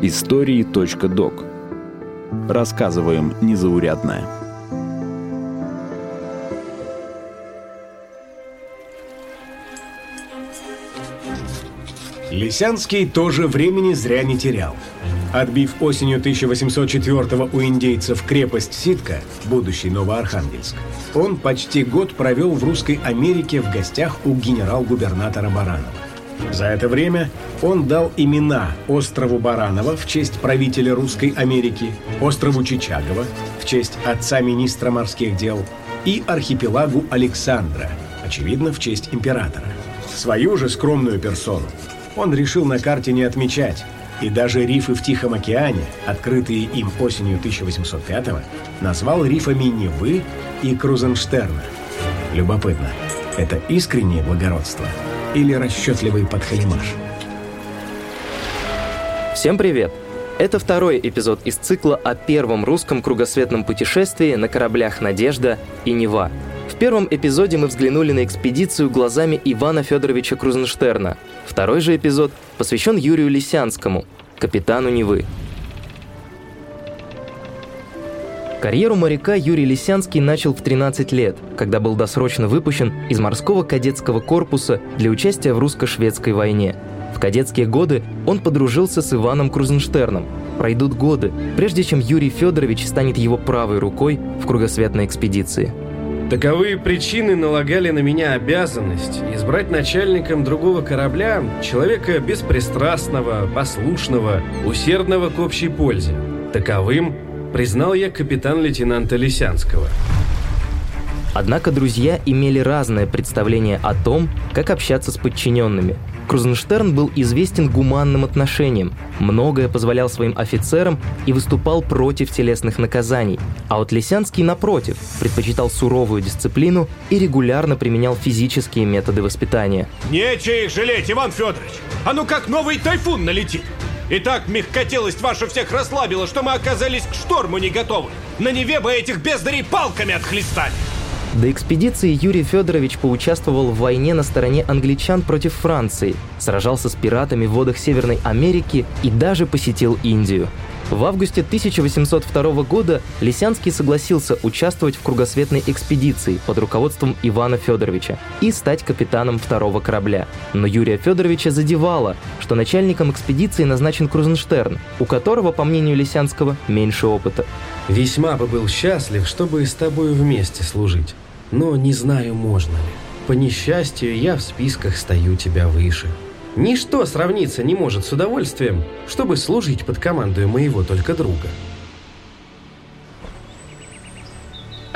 Истории.док Рассказываем незаурядное. Лисянский тоже времени зря не терял. Отбив осенью 1804 у индейцев крепость Ситка, будущий Новоархангельск, он почти год провел в Русской Америке в гостях у генерал-губернатора Баранова. За это время он дал имена острову Баранова в честь правителя Русской Америки, острову Чичагова в честь отца министра морских дел и архипелагу Александра, очевидно, в честь императора. Свою же скромную персону он решил на карте не отмечать, и даже рифы в Тихом океане, открытые им осенью 1805-го, назвал рифами Невы и Крузенштерна. Любопытно, это искреннее благородство или расчетливый подхалимаш? Всем привет! Это второй эпизод из цикла о первом русском кругосветном путешествии на кораблях «Надежда» и «Нева», в первом эпизоде мы взглянули на экспедицию глазами Ивана Федоровича Крузенштерна. Второй же эпизод посвящен Юрию Лисянскому, капитану Невы. Карьеру моряка Юрий Лисянский начал в 13 лет, когда был досрочно выпущен из морского кадетского корпуса для участия в русско-шведской войне. В кадетские годы он подружился с Иваном Крузенштерном. Пройдут годы, прежде чем Юрий Федорович станет его правой рукой в кругосветной экспедиции. Таковые причины налагали на меня обязанность избрать начальником другого корабля человека беспристрастного, послушного, усердного к общей пользе. Таковым признал я капитан-лейтенанта Лисянского. Однако друзья имели разное представление о том, как общаться с подчиненными – Крузенштерн был известен гуманным отношением, многое позволял своим офицерам и выступал против телесных наказаний, а вот Лисянский, напротив, предпочитал суровую дисциплину и регулярно применял физические методы воспитания. Нечего их жалеть, Иван Федорович! А ну как новый тайфун налетит! Итак, мягкотелость ваша всех расслабила, что мы оказались к шторму не готовы. На Неве бы этих бездарей палками отхлестали. До экспедиции Юрий Федорович поучаствовал в войне на стороне англичан против Франции, сражался с пиратами в водах Северной Америки и даже посетил Индию. В августе 1802 года Лисянский согласился участвовать в кругосветной экспедиции под руководством Ивана Федоровича и стать капитаном второго корабля. Но Юрия Федоровича задевало, что начальником экспедиции назначен Крузенштерн, у которого, по мнению Лисянского, меньше опыта. «Весьма бы был счастлив, чтобы с тобой вместе служить, но не знаю, можно ли. По несчастью, я в списках стою тебя выше». Ничто сравниться не может с удовольствием, чтобы служить под командой моего только друга.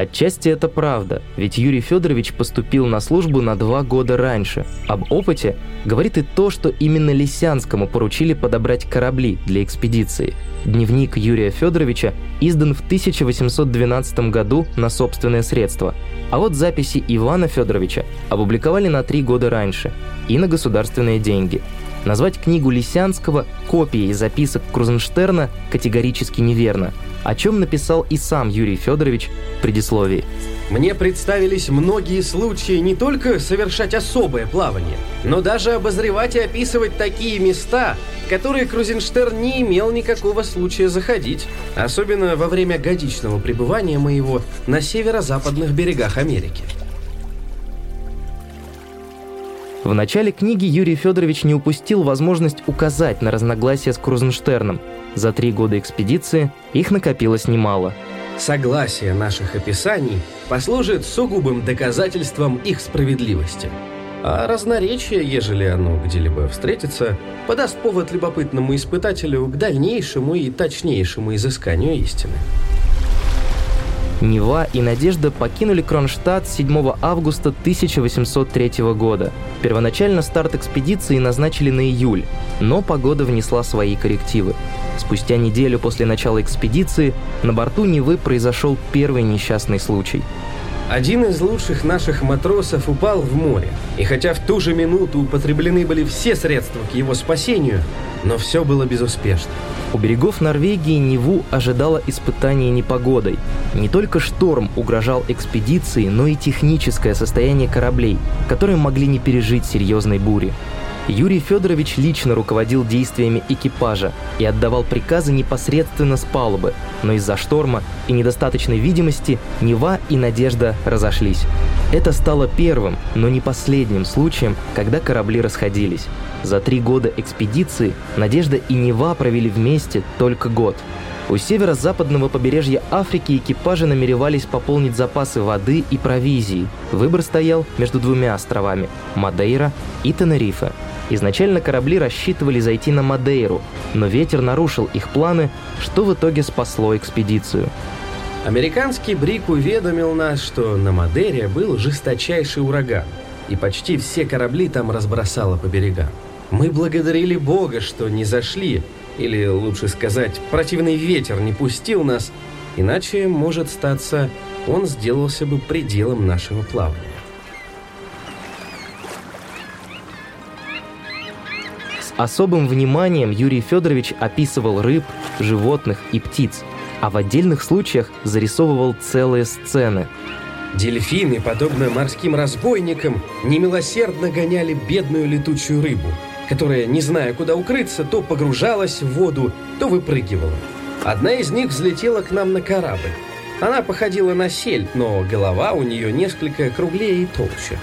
Отчасти это правда, ведь Юрий Федорович поступил на службу на два года раньше. Об опыте говорит и то, что именно Лисянскому поручили подобрать корабли для экспедиции. Дневник Юрия Федоровича издан в 1812 году на собственные средства, а вот записи Ивана Федоровича опубликовали на три года раньше и на государственные деньги. Назвать книгу Лисянского копией записок Крузенштерна категорически неверно – о чем написал и сам Юрий Федорович в предисловии. Мне представились многие случаи не только совершать особое плавание, но даже обозревать и описывать такие места, которые Крузенштерн не имел никакого случая заходить, особенно во время годичного пребывания моего на северо-западных берегах Америки. В начале книги Юрий Федорович не упустил возможность указать на разногласия с Крузенштерном. За три года экспедиции их накопилось немало. Согласие наших описаний послужит сугубым доказательством их справедливости. А разноречие, ежели оно где-либо встретится, подаст повод любопытному испытателю к дальнейшему и точнейшему изысканию истины. Нева и Надежда покинули Кронштадт 7 августа 1803 года. Первоначально старт экспедиции назначили на июль, но погода внесла свои коррективы. Спустя неделю после начала экспедиции на борту Невы произошел первый несчастный случай – один из лучших наших матросов упал в море, и хотя в ту же минуту употреблены были все средства к его спасению, но все было безуспешно. У берегов Норвегии Неву ожидало испытание непогодой. Не только шторм угрожал экспедиции, но и техническое состояние кораблей, которые могли не пережить серьезной бури. Юрий Федорович лично руководил действиями экипажа и отдавал приказы непосредственно с палубы, но из-за шторма и недостаточной видимости Нева и Надежда разошлись. Это стало первым, но не последним случаем, когда корабли расходились. За три года экспедиции Надежда и Нева провели вместе только год. У северо-западного побережья Африки экипажи намеревались пополнить запасы воды и провизии. Выбор стоял между двумя островами – Мадейра и Тенерифе. Изначально корабли рассчитывали зайти на Мадейру, но ветер нарушил их планы, что в итоге спасло экспедицию. Американский Брик уведомил нас, что на Мадейре был жесточайший ураган, и почти все корабли там разбросало по берегам. Мы благодарили Бога, что не зашли, или лучше сказать, противный ветер не пустил нас, иначе, может статься, он сделался бы пределом нашего плавания. С особым вниманием Юрий Федорович описывал рыб, животных и птиц, а в отдельных случаях зарисовывал целые сцены. Дельфины, подобно морским разбойникам, немилосердно гоняли бедную летучую рыбу – которая, не зная, куда укрыться, то погружалась в воду, то выпрыгивала. Одна из них взлетела к нам на корабль. Она походила на сель, но голова у нее несколько круглее и толще.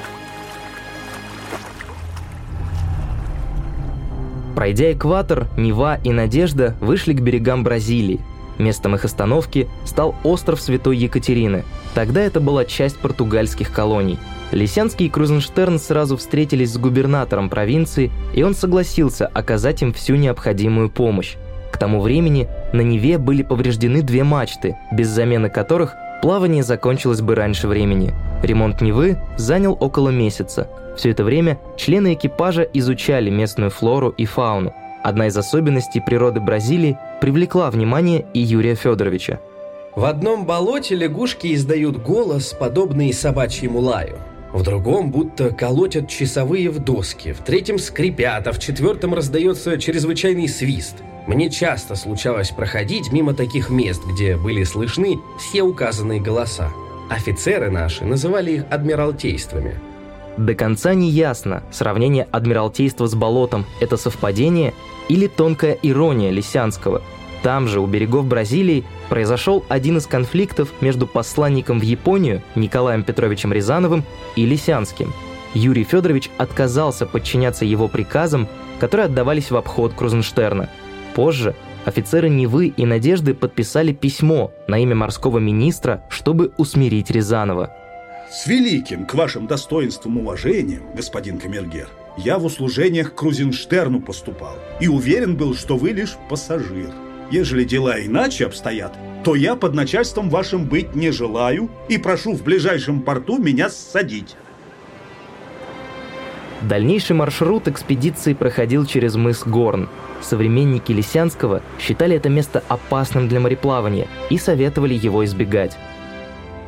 Пройдя экватор, Нева и Надежда вышли к берегам Бразилии. Местом их остановки стал остров Святой Екатерины. Тогда это была часть португальских колоний – Лисянский и Крузенштерн сразу встретились с губернатором провинции, и он согласился оказать им всю необходимую помощь. К тому времени на Неве были повреждены две мачты, без замены которых плавание закончилось бы раньше времени. Ремонт Невы занял около месяца. Все это время члены экипажа изучали местную флору и фауну. Одна из особенностей природы Бразилии привлекла внимание и Юрия Федоровича. В одном болоте лягушки издают голос, подобный собачьему лаю. В другом будто колотят часовые в доски, в третьем скрипят, а в четвертом раздается чрезвычайный свист. Мне часто случалось проходить мимо таких мест, где были слышны все указанные голоса. Офицеры наши называли их адмиралтействами. До конца не ясно, сравнение адмиралтейства с болотом – это совпадение или тонкая ирония Лисянского – там же, у берегов Бразилии, произошел один из конфликтов между посланником в Японию Николаем Петровичем Рязановым и Лисянским. Юрий Федорович отказался подчиняться его приказам, которые отдавались в обход Крузенштерна. Позже офицеры Невы и Надежды подписали письмо на имя морского министра, чтобы усмирить Рязанова. «С великим к вашим достоинствам уважением, господин Камергер, я в услужениях Крузенштерну поступал и уверен был, что вы лишь пассажир. Ежели дела иначе обстоят, то я под начальством вашим быть не желаю и прошу в ближайшем порту меня ссадить. Дальнейший маршрут экспедиции проходил через мыс Горн. Современники Лисянского считали это место опасным для мореплавания и советовали его избегать.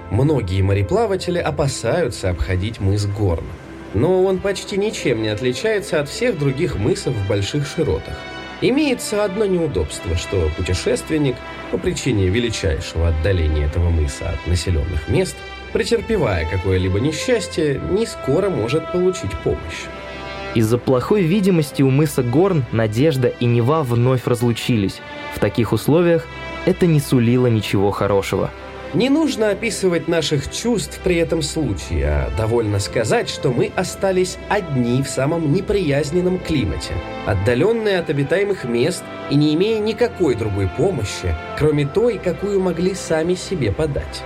Многие мореплаватели опасаются обходить мыс Горн, но он почти ничем не отличается от всех других мысов в больших широтах. Имеется одно неудобство, что путешественник по причине величайшего отдаления этого мыса от населенных мест, претерпевая какое-либо несчастье, не скоро может получить помощь. Из-за плохой видимости у мыса Горн Надежда и Нева вновь разлучились. В таких условиях это не сулило ничего хорошего. Не нужно описывать наших чувств при этом случае, а довольно сказать, что мы остались одни в самом неприязненном климате, отдаленные от обитаемых мест и не имея никакой другой помощи, кроме той, какую могли сами себе подать.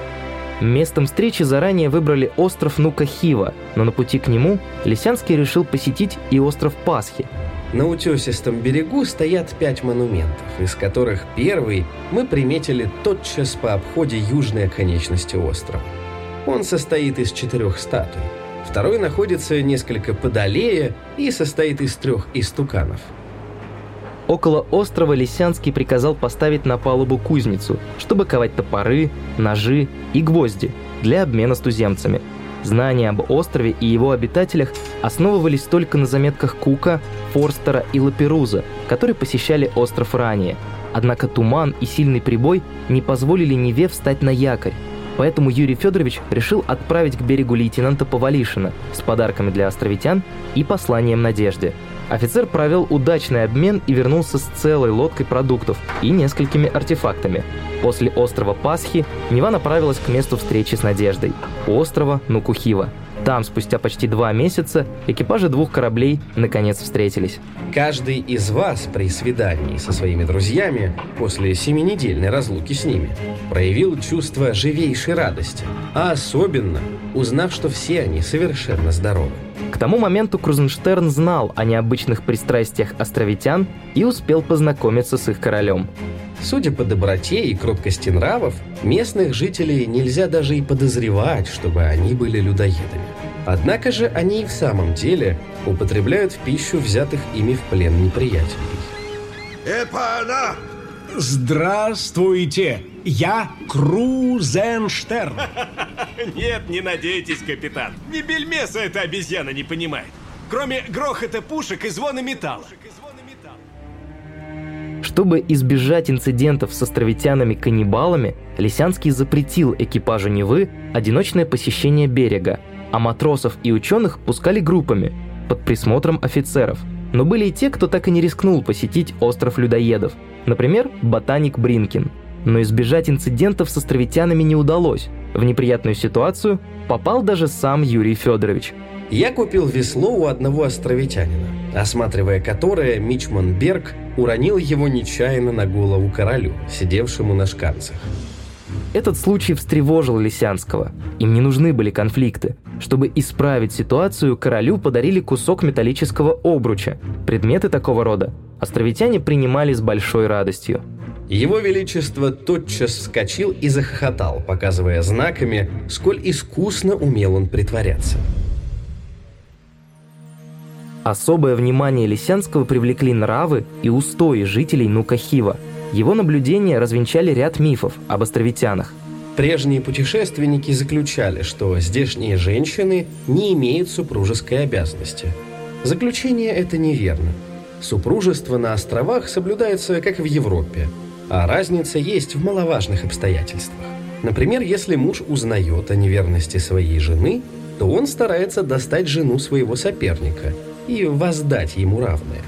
Местом встречи заранее выбрали остров Нукахива, но на пути к нему Лисянский решил посетить и остров Пасхи, на утесистом берегу стоят пять монументов, из которых первый мы приметили тотчас по обходе южной оконечности острова. Он состоит из четырех статуй. Второй находится несколько подалее и состоит из трех истуканов. Около острова Лисянский приказал поставить на палубу кузницу, чтобы ковать топоры, ножи и гвозди для обмена с туземцами – Знания об острове и его обитателях основывались только на заметках Кука, Форстера и Лаперуза, которые посещали остров ранее. Однако туман и сильный прибой не позволили Неве встать на якорь, Поэтому Юрий Федорович решил отправить к берегу лейтенанта Повалишина с подарками для островитян и посланием надежде. Офицер провел удачный обмен и вернулся с целой лодкой продуктов и несколькими артефактами. После острова Пасхи Нева направилась к месту встречи с Надеждой – острова Нукухива. Там, спустя почти два месяца, экипажи двух кораблей наконец встретились. Каждый из вас при свидании со своими друзьями после семинедельной разлуки с ними проявил чувство живейшей радости, а особенно узнав, что все они совершенно здоровы. К тому моменту Крузенштерн знал о необычных пристрастиях островитян и успел познакомиться с их королем. Судя по доброте и кроткости нравов, местных жителей нельзя даже и подозревать, чтобы они были людоедами. Однако же они и в самом деле употребляют в пищу взятых ими в плен неприятелей. Эпана! Здравствуйте! Я Крузенштерн. Нет, не надейтесь, капитан. Ни бельмеса эта обезьяна не понимает. Кроме грохота пушек и звона металла. Чтобы избежать инцидентов с островитянами-каннибалами, Лисянский запретил экипажу Невы одиночное посещение берега, а матросов и ученых пускали группами под присмотром офицеров. Но были и те, кто так и не рискнул посетить остров людоедов, например, ботаник Бринкин. Но избежать инцидентов с островитянами не удалось. В неприятную ситуацию попал даже сам Юрий Федорович – я купил весло у одного островитянина, осматривая которое Мичман Берг уронил его нечаянно на голову королю, сидевшему на шканцах. Этот случай встревожил Лисянского. Им не нужны были конфликты. Чтобы исправить ситуацию, королю подарили кусок металлического обруча. Предметы такого рода островитяне принимали с большой радостью. Его Величество тотчас вскочил и захохотал, показывая знаками, сколь искусно умел он притворяться. Особое внимание Лисянского привлекли нравы и устои жителей Нукахива. Его наблюдения развенчали ряд мифов об островитянах. Прежние путешественники заключали, что здешние женщины не имеют супружеской обязанности. Заключение это неверно. Супружество на островах соблюдается, как в Европе, а разница есть в маловажных обстоятельствах. Например, если муж узнает о неверности своей жены, то он старается достать жену своего соперника – и воздать ему равное.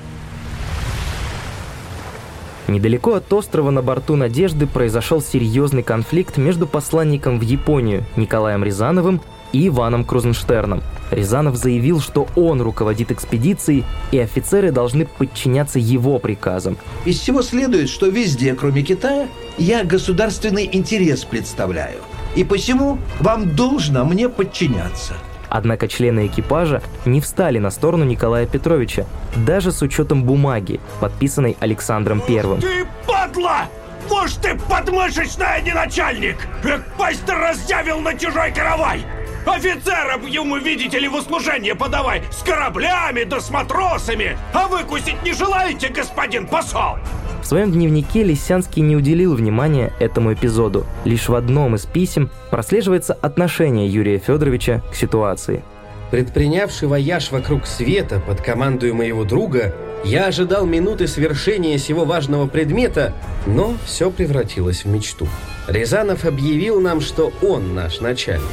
Недалеко от острова на борту «Надежды» произошел серьезный конфликт между посланником в Японию Николаем Рязановым и Иваном Крузенштерном. Рязанов заявил, что он руководит экспедицией, и офицеры должны подчиняться его приказам. Из всего следует, что везде, кроме Китая, я государственный интерес представляю. И посему вам должно мне подчиняться. Однако члены экипажа не встали на сторону Николая Петровича, даже с учетом бумаги, подписанной Александром Первым. Ты падла! Может, ты подмышечный, а не начальник! Эх, пасть ты раздявил на чужой каравай! Офицерам ему, видите ли, в услужение подавай! С кораблями да с матросами! А выкусить не желаете, господин посол? В своем дневнике Лисянский не уделил внимания этому эпизоду. Лишь в одном из писем прослеживается отношение Юрия Федоровича к ситуации. Предпринявший вояж вокруг света под командой моего друга, я ожидал минуты свершения сего важного предмета, но все превратилось в мечту. Рязанов объявил нам, что он наш начальник,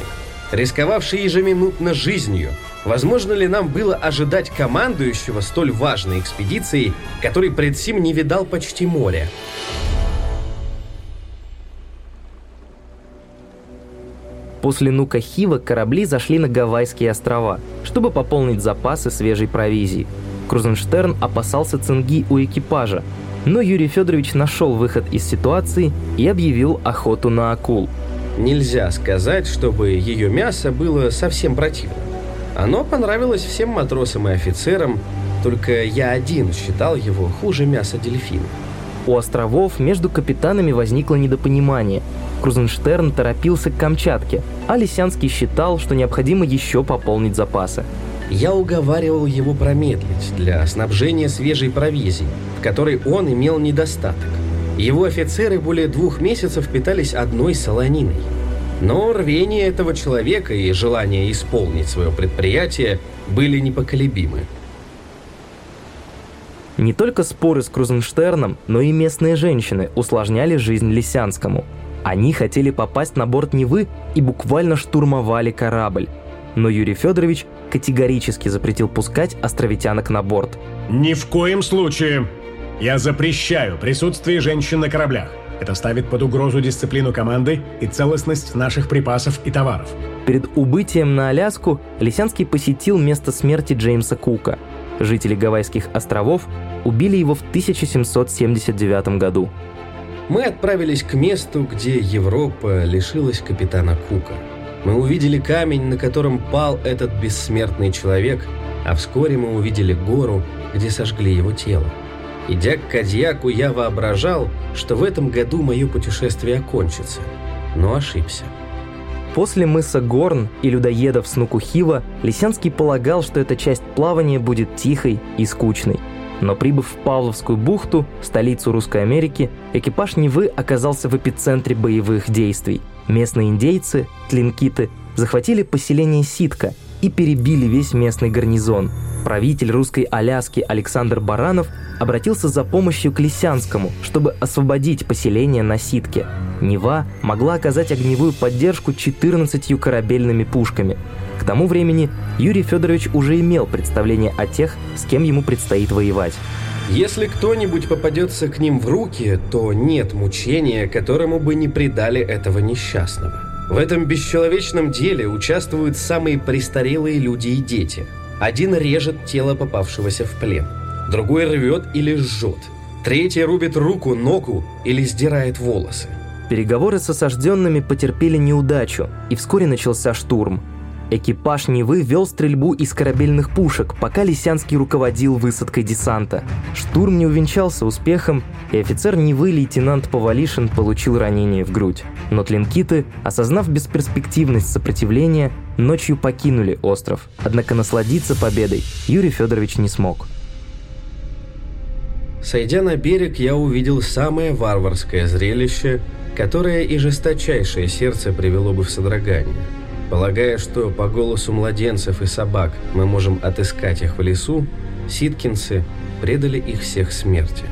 рисковавший ежеминутно жизнью – Возможно ли нам было ожидать командующего столь важной экспедицией, который пред сим не видал почти моря? После Нука-Хива корабли зашли на Гавайские острова, чтобы пополнить запасы свежей провизии. Крузенштерн опасался цинги у экипажа, но Юрий Федорович нашел выход из ситуации и объявил охоту на акул. Нельзя сказать, чтобы ее мясо было совсем противным. Оно понравилось всем матросам и офицерам, только я один считал его хуже мяса дельфина. У островов между капитанами возникло недопонимание. Крузенштерн торопился к Камчатке, а Лисянский считал, что необходимо еще пополнить запасы. Я уговаривал его промедлить для снабжения свежей провизией, в которой он имел недостаток. Его офицеры более двух месяцев питались одной солониной – но рвение этого человека и желание исполнить свое предприятие были непоколебимы. Не только споры с Крузенштерном, но и местные женщины усложняли жизнь Лисянскому. Они хотели попасть на борт Невы и буквально штурмовали корабль. Но Юрий Федорович категорически запретил пускать островитянок на борт. Ни в коем случае. Я запрещаю присутствие женщин на кораблях. Это ставит под угрозу дисциплину команды и целостность наших припасов и товаров. Перед убытием на Аляску Лисянский посетил место смерти Джеймса Кука. Жители Гавайских островов убили его в 1779 году. Мы отправились к месту, где Европа лишилась капитана Кука. Мы увидели камень, на котором пал этот бессмертный человек, а вскоре мы увидели гору, где сожгли его тело. Идя к Кадьяку, я воображал, что в этом году мое путешествие окончится, но ошибся. После мыса Горн и людоедов Снукухива Лисянский полагал, что эта часть плавания будет тихой и скучной. Но прибыв в Павловскую бухту, столицу Русской Америки, экипаж Невы оказался в эпицентре боевых действий. Местные индейцы, тлинкиты, захватили поселение Ситка и перебили весь местный гарнизон. Правитель русской Аляски Александр Баранов обратился за помощью к Лисянскому, чтобы освободить поселение на Ситке. Нева могла оказать огневую поддержку 14 корабельными пушками. К тому времени Юрий Федорович уже имел представление о тех, с кем ему предстоит воевать. Если кто-нибудь попадется к ним в руки, то нет мучения, которому бы не предали этого несчастного. В этом бесчеловечном деле участвуют самые престарелые люди и дети. Один режет тело попавшегося в плен, другой рвет или жжет, третий рубит руку, ногу или сдирает волосы. Переговоры с осажденными потерпели неудачу, и вскоре начался штурм. Экипаж Невы вел стрельбу из корабельных пушек, пока Лисянский руководил высадкой десанта. Штурм не увенчался успехом, и офицер Невы лейтенант Повалишин получил ранение в грудь. Но тлинкиты, осознав бесперспективность сопротивления, ночью покинули остров. Однако насладиться победой Юрий Федорович не смог. Сойдя на берег, я увидел самое варварское зрелище, которое и жесточайшее сердце привело бы в содрогание. Полагая, что по голосу младенцев и собак мы можем отыскать их в лесу, ситкинцы предали их всех смерти.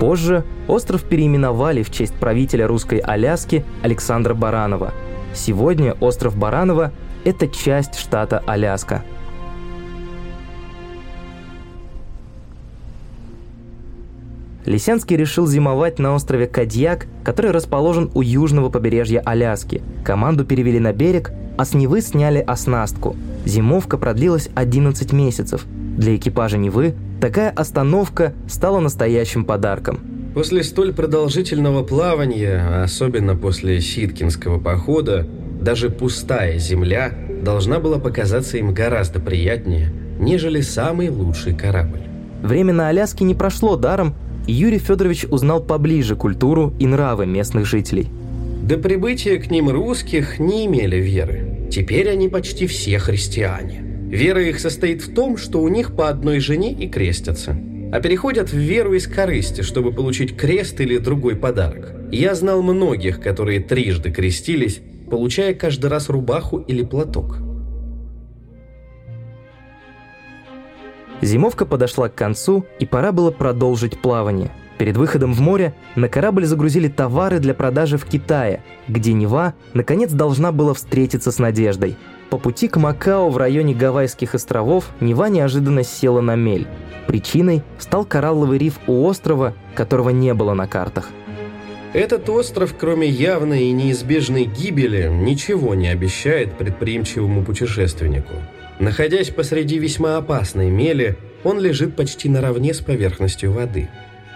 Позже остров переименовали в честь правителя русской Аляски Александра Баранова. Сегодня остров Баранова – это часть штата Аляска. Лисянский решил зимовать на острове Кадьяк, который расположен у южного побережья Аляски. Команду перевели на берег, а с Невы сняли оснастку. Зимовка продлилась 11 месяцев. Для экипажа Невы такая остановка стала настоящим подарком. После столь продолжительного плавания, особенно после Ситкинского похода, даже пустая земля должна была показаться им гораздо приятнее, нежели самый лучший корабль. Время на Аляске не прошло даром, Юрий Федорович узнал поближе культуру и нравы местных жителей. До прибытия к ним русских не имели веры. Теперь они почти все христиане. Вера их состоит в том, что у них по одной жене и крестятся. А переходят в веру из корысти, чтобы получить крест или другой подарок. Я знал многих, которые трижды крестились, получая каждый раз рубаху или платок. Зимовка подошла к концу, и пора было продолжить плавание. Перед выходом в море на корабль загрузили товары для продажи в Китае, где Нева наконец должна была встретиться с Надеждой. По пути к Макао в районе Гавайских островов Нева неожиданно села на мель. Причиной стал коралловый риф у острова, которого не было на картах. Этот остров, кроме явной и неизбежной гибели, ничего не обещает предприимчивому путешественнику. Находясь посреди весьма опасной мели, он лежит почти наравне с поверхностью воды.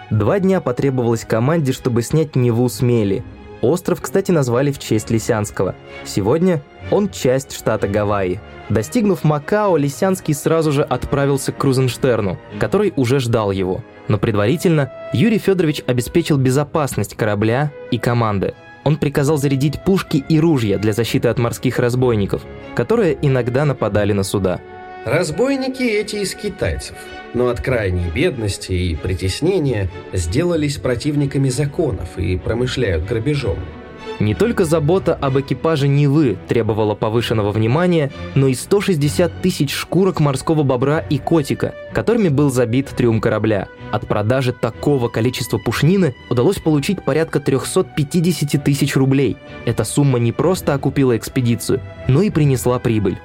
Два дня потребовалось команде, чтобы снять Неву с мели. Остров, кстати, назвали в честь Лисянского. Сегодня он часть штата Гавайи. Достигнув Макао, Лисянский сразу же отправился к Крузенштерну, который уже ждал его. Но предварительно Юрий Федорович обеспечил безопасность корабля и команды – он приказал зарядить пушки и ружья для защиты от морских разбойников, которые иногда нападали на суда. Разбойники эти из китайцев, но от крайней бедности и притеснения сделались противниками законов и промышляют грабежом. Не только забота об экипаже Невы требовала повышенного внимания, но и 160 тысяч шкурок морского бобра и котика, которыми был забит трюм корабля. От продажи такого количества пушнины удалось получить порядка 350 тысяч рублей. Эта сумма не просто окупила экспедицию, но и принесла прибыль.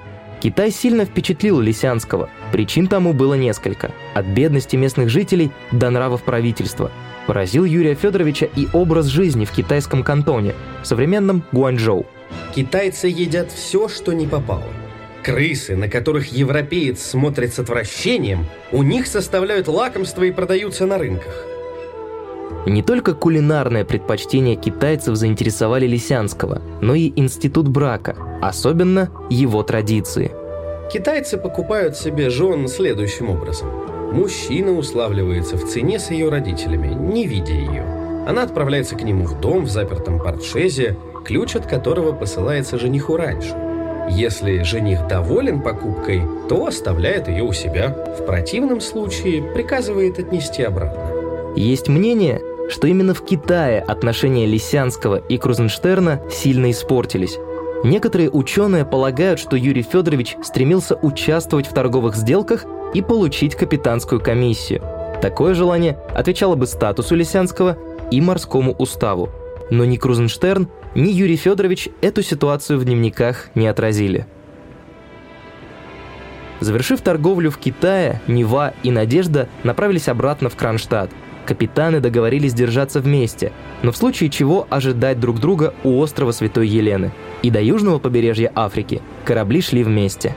Китай сильно впечатлил Лисянского. Причин тому было несколько. От бедности местных жителей до нравов правительства. Поразил Юрия Федоровича и образ жизни в китайском кантоне, в современном Гуанчжоу. Китайцы едят все, что не попало. Крысы, на которых европеец смотрит с отвращением, у них составляют лакомство и продаются на рынках. Не только кулинарное предпочтение китайцев заинтересовали Лисянского, но и институт брака, особенно его традиции. Китайцы покупают себе жен следующим образом. Мужчина уславливается в цене с ее родителями, не видя ее. Она отправляется к нему в дом в запертом портшезе, ключ от которого посылается жениху раньше. Если жених доволен покупкой, то оставляет ее у себя. В противном случае приказывает отнести обратно. Есть мнение, что именно в Китае отношения Лисянского и Крузенштерна сильно испортились. Некоторые ученые полагают, что Юрий Федорович стремился участвовать в торговых сделках и получить капитанскую комиссию. Такое желание отвечало бы статусу Лисянского и морскому уставу. Но ни Крузенштерн, ни Юрий Федорович эту ситуацию в дневниках не отразили. Завершив торговлю в Китае, Нева и Надежда направились обратно в Кронштадт. Капитаны договорились держаться вместе, но в случае чего ожидать друг друга у острова Святой Елены. И до южного побережья Африки корабли шли вместе.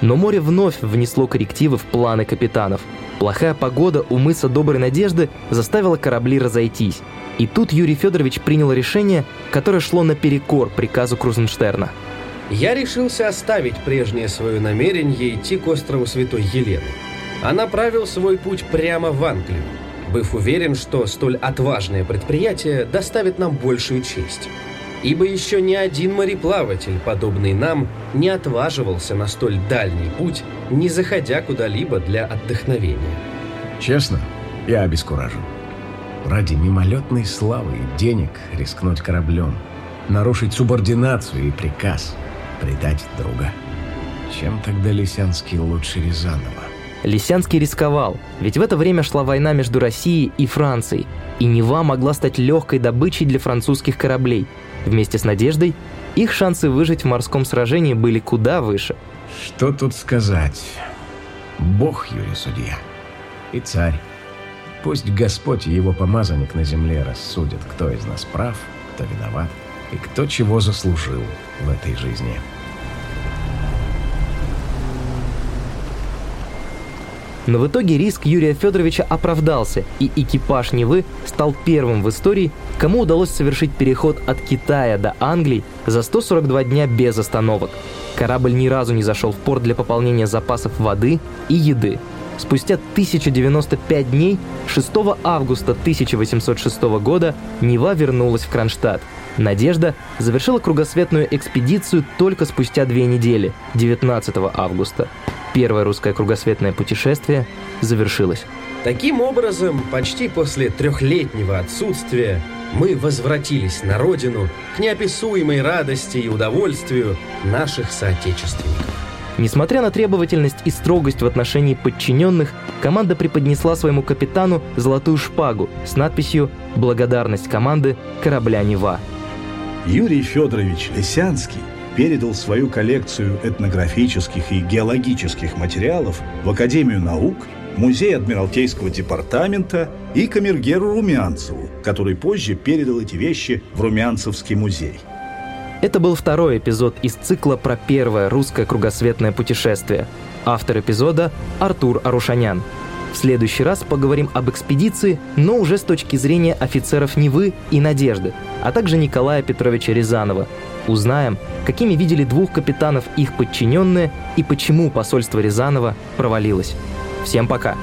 Но море вновь внесло коррективы в планы капитанов. Плохая погода у мыса Доброй Надежды заставила корабли разойтись. И тут Юрий Федорович принял решение, которое шло наперекор приказу Крузенштерна. Я решился оставить прежнее свое намерение идти к острову Святой Елены, а направил свой путь прямо в Англию, быв уверен, что столь отважное предприятие доставит нам большую честь. Ибо еще ни один мореплаватель, подобный нам, не отваживался на столь дальний путь, не заходя куда-либо для отдохновения. Честно, я обескуражен. Ради мимолетной славы и денег рискнуть кораблем, нарушить субординацию и приказ, предать друга. Чем тогда Лисянский лучше Рязанова? Лисянский рисковал, ведь в это время шла война между Россией и Францией, и Нева могла стать легкой добычей для французских кораблей. Вместе с Надеждой их шансы выжить в морском сражении были куда выше. Что тут сказать? Бог, Юрий Судья, и царь. Пусть Господь и его помазанник на земле рассудят, кто из нас прав, кто виноват и кто чего заслужил в этой жизни. Но в итоге риск Юрия Федоровича оправдался, и экипаж Невы стал первым в истории, кому удалось совершить переход от Китая до Англии за 142 дня без остановок. Корабль ни разу не зашел в порт для пополнения запасов воды и еды. Спустя 1095 дней, 6 августа 1806 года, Нева вернулась в Кронштадт. Надежда завершила кругосветную экспедицию только спустя две недели, 19 августа. Первое русское кругосветное путешествие завершилось. Таким образом, почти после трехлетнего отсутствия мы возвратились на родину к неописуемой радости и удовольствию наших соотечественников. Несмотря на требовательность и строгость в отношении подчиненных, команда преподнесла своему капитану золотую шпагу с надписью «Благодарность команды корабля Нева». Юрий Федорович Лисянский передал свою коллекцию этнографических и геологических материалов в Академию наук, Музей Адмиралтейского департамента и камергеру Румянцеву, который позже передал эти вещи в Румянцевский музей. Это был второй эпизод из цикла про первое русское кругосветное путешествие. Автор эпизода – Артур Арушанян. В следующий раз поговорим об экспедиции, но уже с точки зрения офицеров Невы и Надежды, а также Николая Петровича Рязанова. Узнаем, какими видели двух капитанов их подчиненные и почему посольство Рязанова провалилось. Всем пока!